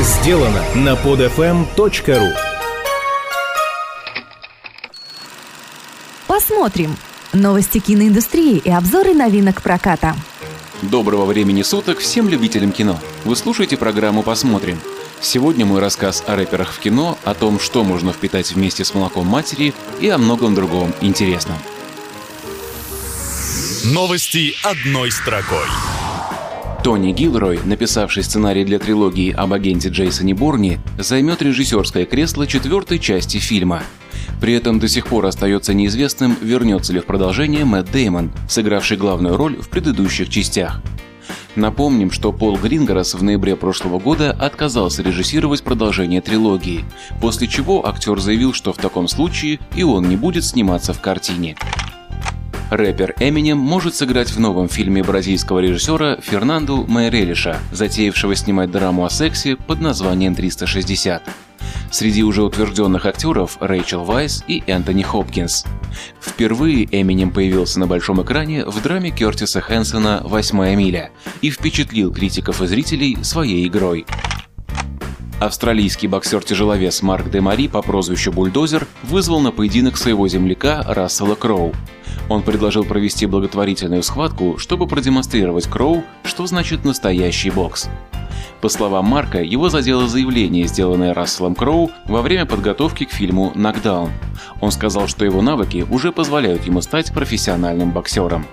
сделано на podfm.ru Посмотрим. Новости киноиндустрии и обзоры новинок проката. Доброго времени суток всем любителям кино. Вы слушаете программу «Посмотрим». Сегодня мой рассказ о рэперах в кино, о том, что можно впитать вместе с молоком матери и о многом другом интересном. Новости одной строкой. Тони Гилрой, написавший сценарий для трилогии об агенте Джейсоне Борни, займет режиссерское кресло четвертой части фильма. При этом до сих пор остается неизвестным, вернется ли в продолжение Мэтт Деймон, сыгравший главную роль в предыдущих частях. Напомним, что Пол Грингерас в ноябре прошлого года отказался режиссировать продолжение трилогии, после чего актер заявил, что в таком случае и он не будет сниматься в картине. Рэпер Эминем может сыграть в новом фильме бразильского режиссера Фернанду Майрелиша, затеявшего снимать драму о сексе под названием «360». Среди уже утвержденных актеров Рэйчел Вайс и Энтони Хопкинс. Впервые Эминем появился на большом экране в драме Кертиса Хэнсона «Восьмая миля» и впечатлил критиков и зрителей своей игрой. Австралийский боксер-тяжеловес Марк Де Мари по прозвищу Бульдозер вызвал на поединок своего земляка Рассела Кроу. Он предложил провести благотворительную схватку, чтобы продемонстрировать Кроу, что значит настоящий бокс. По словам Марка, его задело заявление, сделанное Расселом Кроу во время подготовки к фильму «Нокдаун». Он сказал, что его навыки уже позволяют ему стать профессиональным боксером.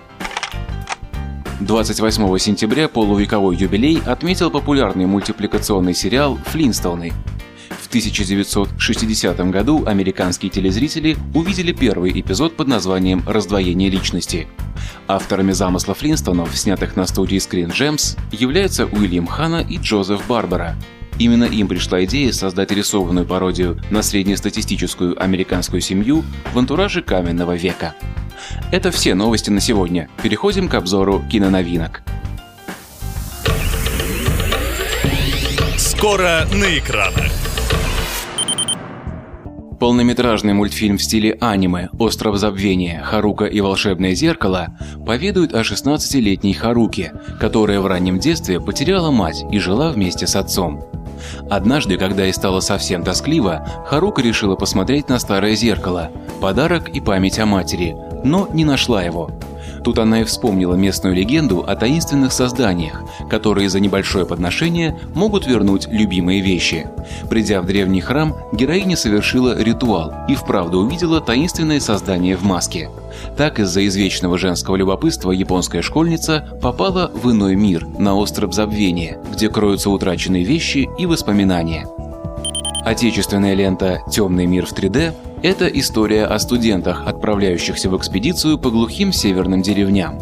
28 сентября полувековой юбилей отметил популярный мультипликационный сериал «Флинстоуны». В 1960 году американские телезрители увидели первый эпизод под названием «Раздвоение личности». Авторами замысла Флинстонов, снятых на студии Screen Gems, являются Уильям Хана и Джозеф Барбара. Именно им пришла идея создать рисованную пародию на среднестатистическую американскую семью в антураже каменного века. Это все новости на сегодня. Переходим к обзору киноновинок. Скоро на экранах. Полнометражный мультфильм в стиле аниме «Остров забвения. Харука и волшебное зеркало» поведает о 16-летней Харуке, которая в раннем детстве потеряла мать и жила вместе с отцом. Однажды, когда ей стало совсем тоскливо, Харука решила посмотреть на старое зеркало, подарок и память о матери, но не нашла его. Тут она и вспомнила местную легенду о таинственных созданиях, которые за небольшое подношение могут вернуть любимые вещи. Придя в древний храм, героиня совершила ритуал и вправду увидела таинственное создание в маске. Так из-за извечного женского любопытства японская школьница попала в иной мир, на остров забвения, где кроются утраченные вещи и воспоминания. Отечественная лента «Темный мир в 3D» – это история о студентах, отправляющихся в экспедицию по глухим северным деревням.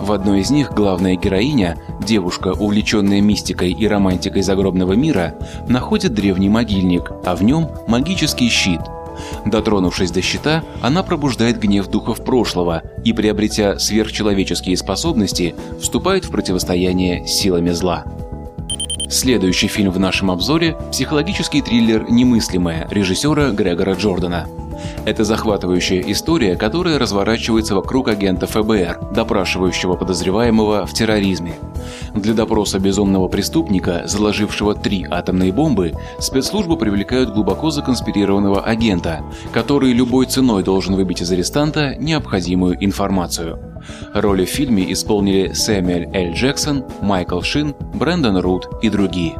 В одной из них главная героиня, девушка, увлеченная мистикой и романтикой загробного мира, находит древний могильник, а в нем магический щит. Дотронувшись до щита, она пробуждает гнев духов прошлого и, приобретя сверхчеловеческие способности, вступает в противостояние с силами зла. Следующий фильм в нашем обзоре – психологический триллер «Немыслимое» режиссера Грегора Джордана. Это захватывающая история, которая разворачивается вокруг агента ФБР, допрашивающего подозреваемого в терроризме. Для допроса безумного преступника, заложившего три атомные бомбы, спецслужбы привлекают глубоко законспирированного агента, который любой ценой должен выбить из арестанта необходимую информацию. Роли в фильме исполнили Сэмюэль Л. Джексон, Майкл Шин, Брэндон Рут и другие.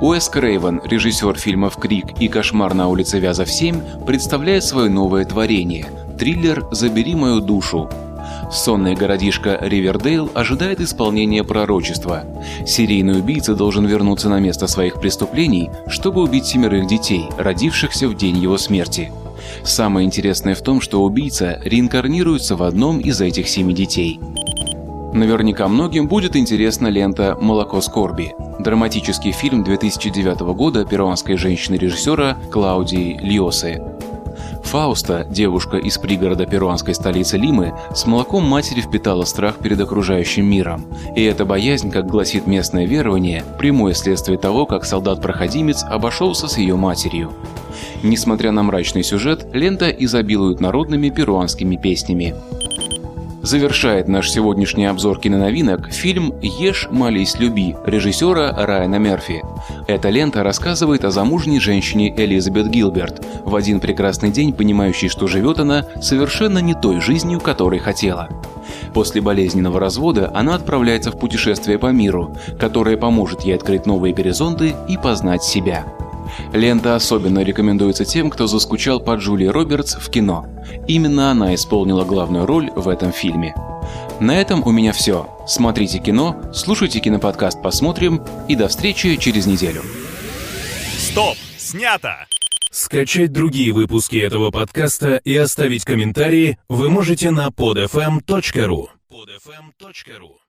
Уэс Крейвен, режиссер фильмов «Крик» и «Кошмар на улице Вязов 7», представляет свое новое творение – триллер «Забери мою душу». Сонный городишко Ривердейл ожидает исполнения пророчества. Серийный убийца должен вернуться на место своих преступлений, чтобы убить семерых детей, родившихся в день его смерти. Самое интересное в том, что убийца реинкарнируется в одном из этих семи детей. Наверняка многим будет интересна лента «Молоко скорби» – драматический фильм 2009 года перуанской женщины-режиссера Клаудии Льосы. Фауста, девушка из пригорода перуанской столицы Лимы, с молоком матери впитала страх перед окружающим миром. И эта боязнь, как гласит местное верование, прямое следствие того, как солдат-проходимец обошелся с ее матерью. Несмотря на мрачный сюжет, лента изобилует народными перуанскими песнями. Завершает наш сегодняшний обзор киноновинок фильм «Ешь, молись, люби» режиссера Райана Мерфи. Эта лента рассказывает о замужней женщине Элизабет Гилберт, в один прекрасный день понимающей, что живет она совершенно не той жизнью, которой хотела. После болезненного развода она отправляется в путешествие по миру, которое поможет ей открыть новые горизонты и познать себя. Лента особенно рекомендуется тем, кто заскучал по Джулии Робертс в кино. Именно она исполнила главную роль в этом фильме. На этом у меня все. Смотрите кино, слушайте киноподкаст «Посмотрим» и до встречи через неделю. Стоп! Снято! Скачать другие выпуски этого подкаста и оставить комментарии вы можете на podfm.ru. podfm.ru